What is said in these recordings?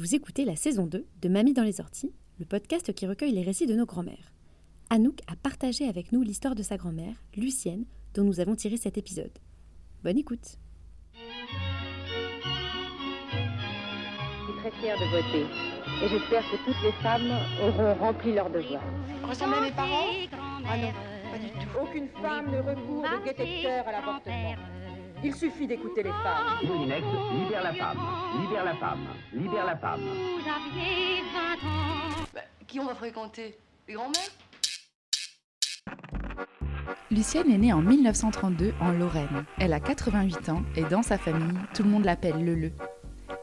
Vous écoutez la saison 2 de Mamie dans les orties, le podcast qui recueille les récits de nos grands-mères. Anouk a partagé avec nous l'histoire de sa grand-mère, Lucienne, dont nous avons tiré cet épisode. Bonne écoute. Je suis très fière de voter et j'espère que toutes les femmes auront rempli leur devoir. Ressemble à mes parents? Ah non, pas du tout. Aucune femme ne recourt de détecteur à l'avortement. Il suffit d'écouter les femmes. Moulinex, libère la femme, libère la femme, libère la femme. Bah, qui on va fréquenter? Les grands-mères? Lucienne est née en 1932 en Lorraine. Elle a 88 ans et dans sa famille, tout le monde l'appelle Lele.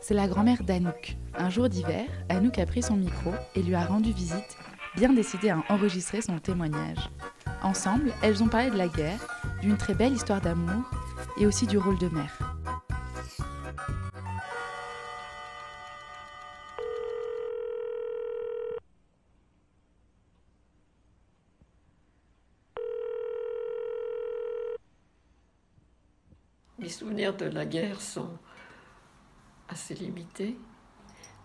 C'est la grand-mère d'Anouk. Un jour d'hiver, Anouk a pris son micro et lui a rendu visite, bien décidée à enregistrer son témoignage. Ensemble, elles ont parlé de la guerre, d'une très belle histoire d'amour et aussi du rôle de mère. Mes souvenirs de la guerre sont assez limités.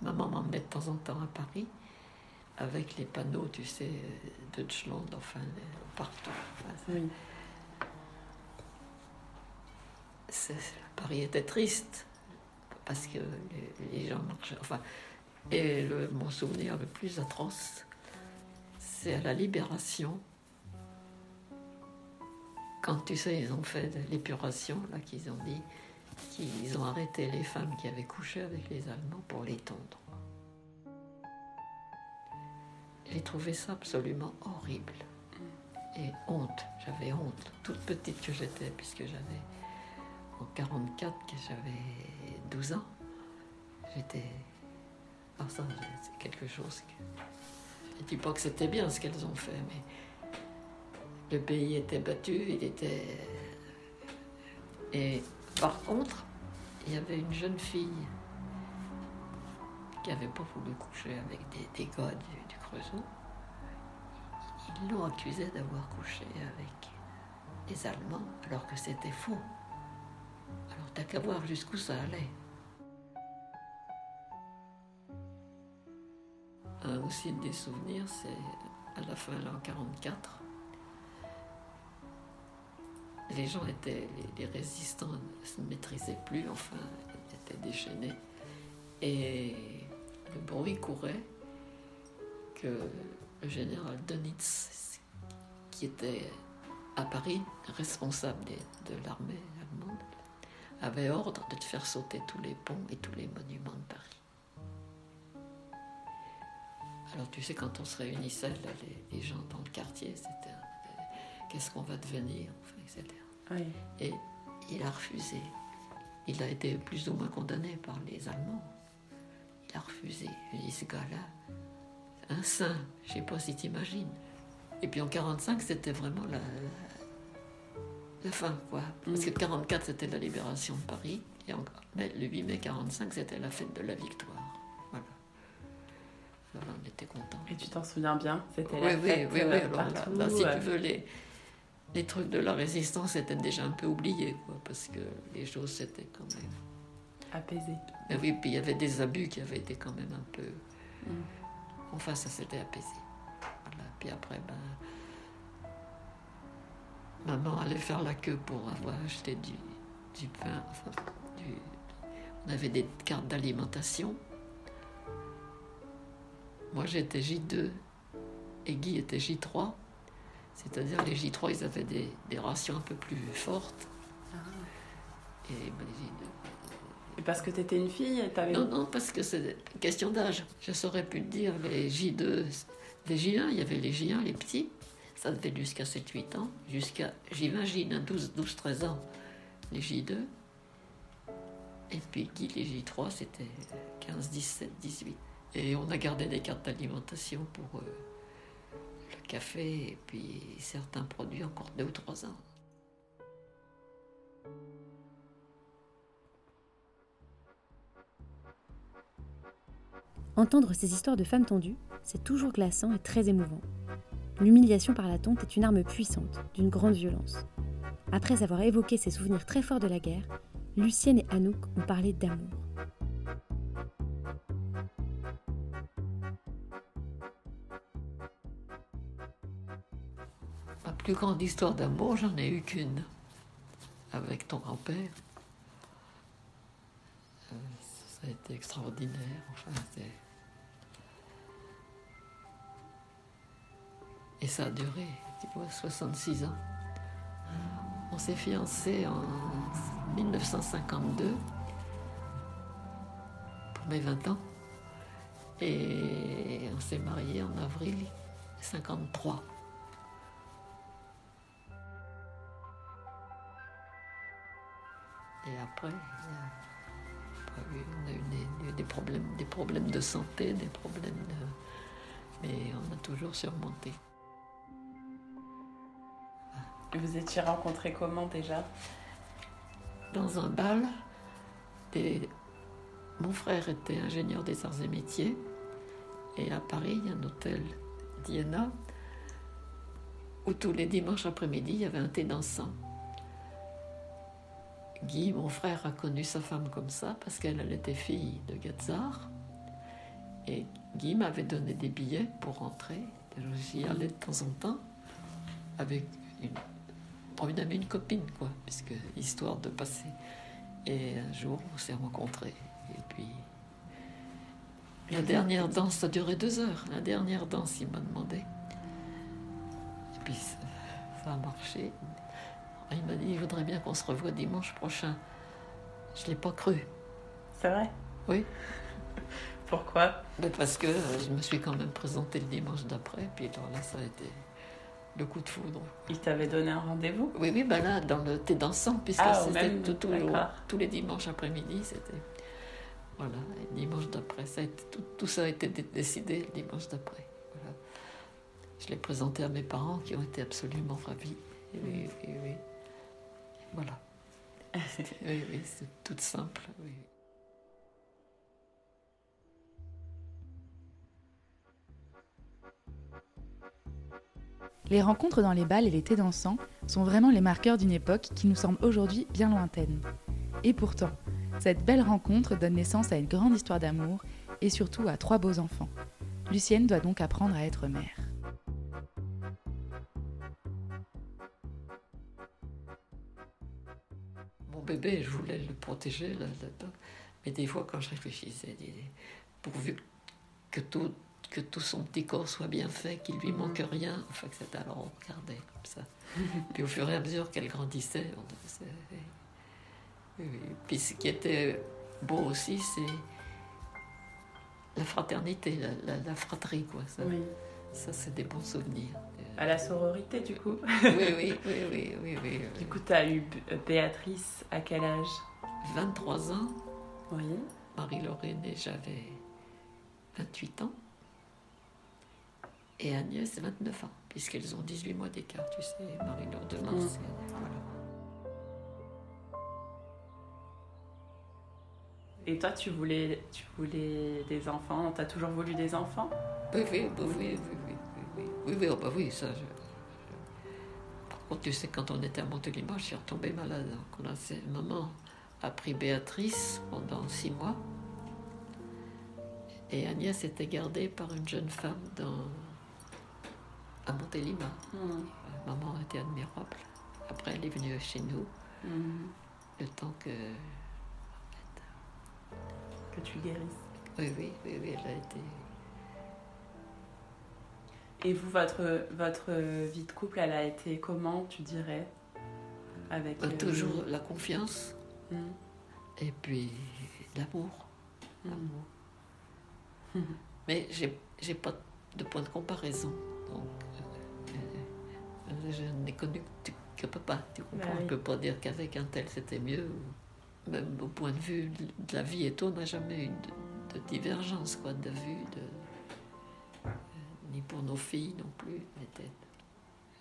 Maman m'emmenait de temps en temps à Paris avec les panneaux, tu sais, Deutschland, enfin, partout. Enfin, Oui. Paris était triste parce que les, gens marchaient. Enfin, et mon souvenir le plus atroce, c'est à la Libération. Quand tu sais, ils ont fait l'épuration, là, qu'ils ont dit qu'ils ont arrêté les femmes qui avaient couché avec les Allemands pour les tondre. J'ai trouvé ça absolument horrible. Et honte, j'avais honte, toute petite que j'étais, puisque j'avais en 44, que j'avais 12 ans. J'étais. Ah, ça, c'est quelque chose. Je dis pas que c'était bien ce qu'elles ont fait, mais le pays était battu, il était. Et par contre, il y avait une jeune fille qui n'avait pas voulu coucher avec des, des gars du, Creusot. Ils l'ont accusée d'avoir couché avec les Allemands, alors que c'était faux. Alors t'as qu'à voir jusqu'où ça allait. Un aussi des souvenirs, c'est à la fin, là, en 44. Les gens étaient, les, résistants ne se maîtrisaient plus, enfin, ils étaient déchaînés. Et le bruit courait que le général Dönitz, qui était à Paris responsable de l'armée allemande, avait ordre de faire sauter tous les ponts et tous les monuments de Paris. Alors tu sais, quand on se réunissait, là, les, les gens dans le quartier, c'était euh, qu'est-ce qu'on va devenir, enfin, etc. Oui. Et il a refusé. Il a été plus ou moins condamné par les Allemands. Il a refusé. Il dit, ce gars-là, un saint, je sais pas si t'imagines. Et puis en 45, c'était vraiment la, la fin, quoi. Parce que 44, c'était la libération de Paris. Et en- mais le 8 mai 45, c'était la fête de la victoire. Voilà. Alors on était contents. Et tu t'en souviens bien C'était Oui, la oui, fête oui, oui. euh, Alors là, partout. là, si euh, tu veux, les, les trucs de la résistance étaient déjà un peu oubliés, quoi, parce que les choses c'était quand même. apaisé. Mais oui, puis il y avait des abus qui avaient été quand même un peu. Mm. Enfin, ça s'était apaisé. Voilà. Puis après, ben. Maman allait faire la queue pour avoir acheté du, du pain. Enfin, du- on avait des cartes d'alimentation. Moi, j'étais J2 et Guy était J3. C'est-à-dire, les J3, ils avaient des, des rations un peu plus fortes. Et ben, les J2, Et parce que t'étais une fille, t'avais. non, non, parce que c'est une question d'âge. Je saurais plus te dire, les J2, les J1, il y avait les J1, les petits, ça devait jusqu'à 7-8 ans, jusqu'à J20, J1, 12, 12, 13 ans, les J2. Et puis Guy Légy 3, c'était 15, 17, 18. Et on a gardé des cartes d'alimentation pour euh, le café et puis certains produits encore deux ou trois ans. Entendre ces histoires de femmes tendues, c'est toujours glaçant et très émouvant. L'humiliation par la tonte est une arme puissante, d'une grande violence. Après avoir évoqué ses souvenirs très forts de la guerre, Lucienne et Anouk ont parlé d'amour. Ma plus grande histoire d'amour, j'en ai eu qu'une. Avec ton grand-père. Euh, ça a été extraordinaire. Enfin, Et ça a duré, tu vois, 66 ans. On s'est fiancés en 1952 pour mes 20 ans. Et on s'est mariés en avril 53. Et après, on a eu des problèmes, des problèmes de santé, des problèmes de... Mais on a toujours surmonté. Vous étiez rencontrés comment déjà Dans un bal, mon frère était ingénieur des arts et métiers. Et à Paris, il y a un hôtel Diana où tous les dimanches après-midi, il y avait un thé dansant. Guy, mon frère, a connu sa femme comme ça parce qu'elle elle était fille de Gazzar. Et Guy m'avait donné des billets pour rentrer. J'y allais de temps en temps avec une, bon, une amie, une copine, quoi, puisque histoire de passer. Et un jour, on s'est rencontrés. Et puis, la dernière danse, ça durait deux heures. La dernière danse, il m'a demandé. Et puis, ça, ça a marché. Il m'a dit, il voudrait bien qu'on se revoie dimanche prochain. Je ne l'ai pas cru. C'est vrai? Oui. Pourquoi? Mais parce que euh, je me suis quand même présentée le dimanche d'après. Puis alors là, ça a été le coup de foudre. Il t'avait donné un rendez-vous? Oui, oui, ben là, dans le thé dansant, puisque Ah, c'était tout, tout- tous les dimanches après-midi, c'était. Voilà, et le dimanche d'après, ça a été- tout, tout ça a été dé- décidé le dimanche d'après. Voilà. Je l'ai présenté à mes parents qui ont été absolument ravis. Et oui, oui, oui. Voilà. oui, oui, c'est tout simple. Oui. Les rencontres dans les bals et les thés dansants sont vraiment les marqueurs d'une époque qui nous semble aujourd'hui bien lointaine. Et pourtant, cette belle rencontre donne naissance à une grande histoire d'amour et surtout à trois beaux enfants. Lucienne doit donc apprendre à être mère. Mon bébé, je voulais le protéger là, là-dedans. Mais des fois, quand je réfléchissais, pourvu que tout, que tout son petit corps soit bien fait, qu'il lui manque rien, enfin que c'était alors on regardait comme ça. Puis au fur et à mesure qu'elle grandissait, on. Puis ce qui était beau aussi, c'est la fraternité, la, la- la fratrie, quoi. Ça, Oui. ça c'est des bons souvenirs. À la sororité, du coup. Oui, oui, oui, oui, oui, oui. Du coup, t'as eu B- Béatrice à quel âge? 23 ans. Oui. Marie-Lorraine et j'avais 28 ans. Et Agnès, c'est 29 ans, puisqu'elles ont 18 mois d'écart, tu sais. Marie-Laure de mm. Mars, mmh. voilà. Et toi, tu voulais, tu voulais des enfants? T'as toujours voulu des enfants? Oui oui, bah oui, oui, oui, oui, oui, oui, oh, bah oui, ça. Par contre, tu sais, quand on était à Montélimar, je suis retombée malade. Donc, on a maman a pris Béatrice pendant six mois. Et Agnès était gardée par une jeune femme dans à Montélimar. Hmm. Maman était admirable. Après, elle est venue chez nous, Hmm. le temps que. Que tu guérisses. Oui, oui, oui, oui, elle a été. Et vous, votre, votre vie de couple, elle a été comment, tu dirais Avec Euh, euh, toujours la confiance Hmm. et puis l'amour. L'amour. Mais j'ai pas de point de comparaison. Donc, euh, euh, je n'ai connu que, que papa. Tu comprends Bah oui. Je peux pas dire qu'avec un tel c'était mieux. même au point de vue de la vie et tout, on n'a jamais eu de, divergence quoi, de vue, de, euh, ni pour nos filles non plus.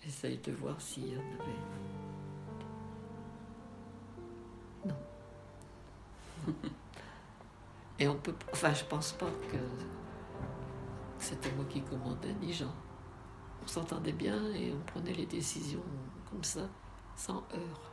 J'essaye de voir s'il y en avait. Non. Et on peut. Enfin, je pense pas que c'était moi qui commandais, ni Jean. On s'entendait bien et on prenait les décisions comme ça, sans heurts.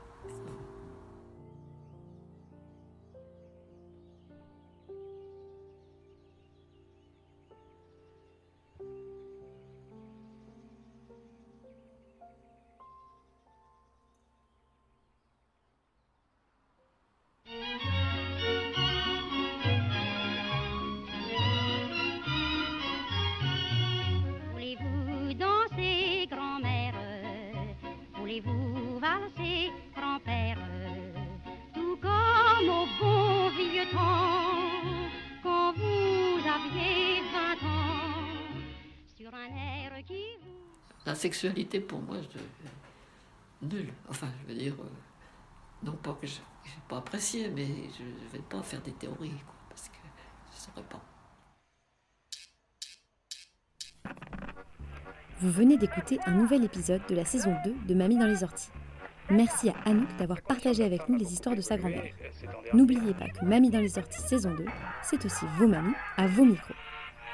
La sexualité, pour moi, je... nulle. Enfin, je veux dire, euh, non pas que je n'ai pas apprécié, mais je ne vais pas faire des théories, parce que je ne saurais pas. Vous venez d'écouter un nouvel épisode de la saison 2 de Mamie dans les orties. Merci à Anouk d'avoir partagé avec nous les histoires de sa grand-mère. N'oubliez pas que Mamie dans les orties saison 2, c'est aussi vos mamies à vos micros.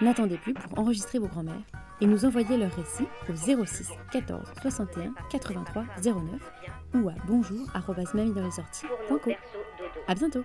N'attendez plus pour enregistrer vos grands-mères et nous envoyer leurs récits au 06 14 61 83 09 ou à bonjour À bientôt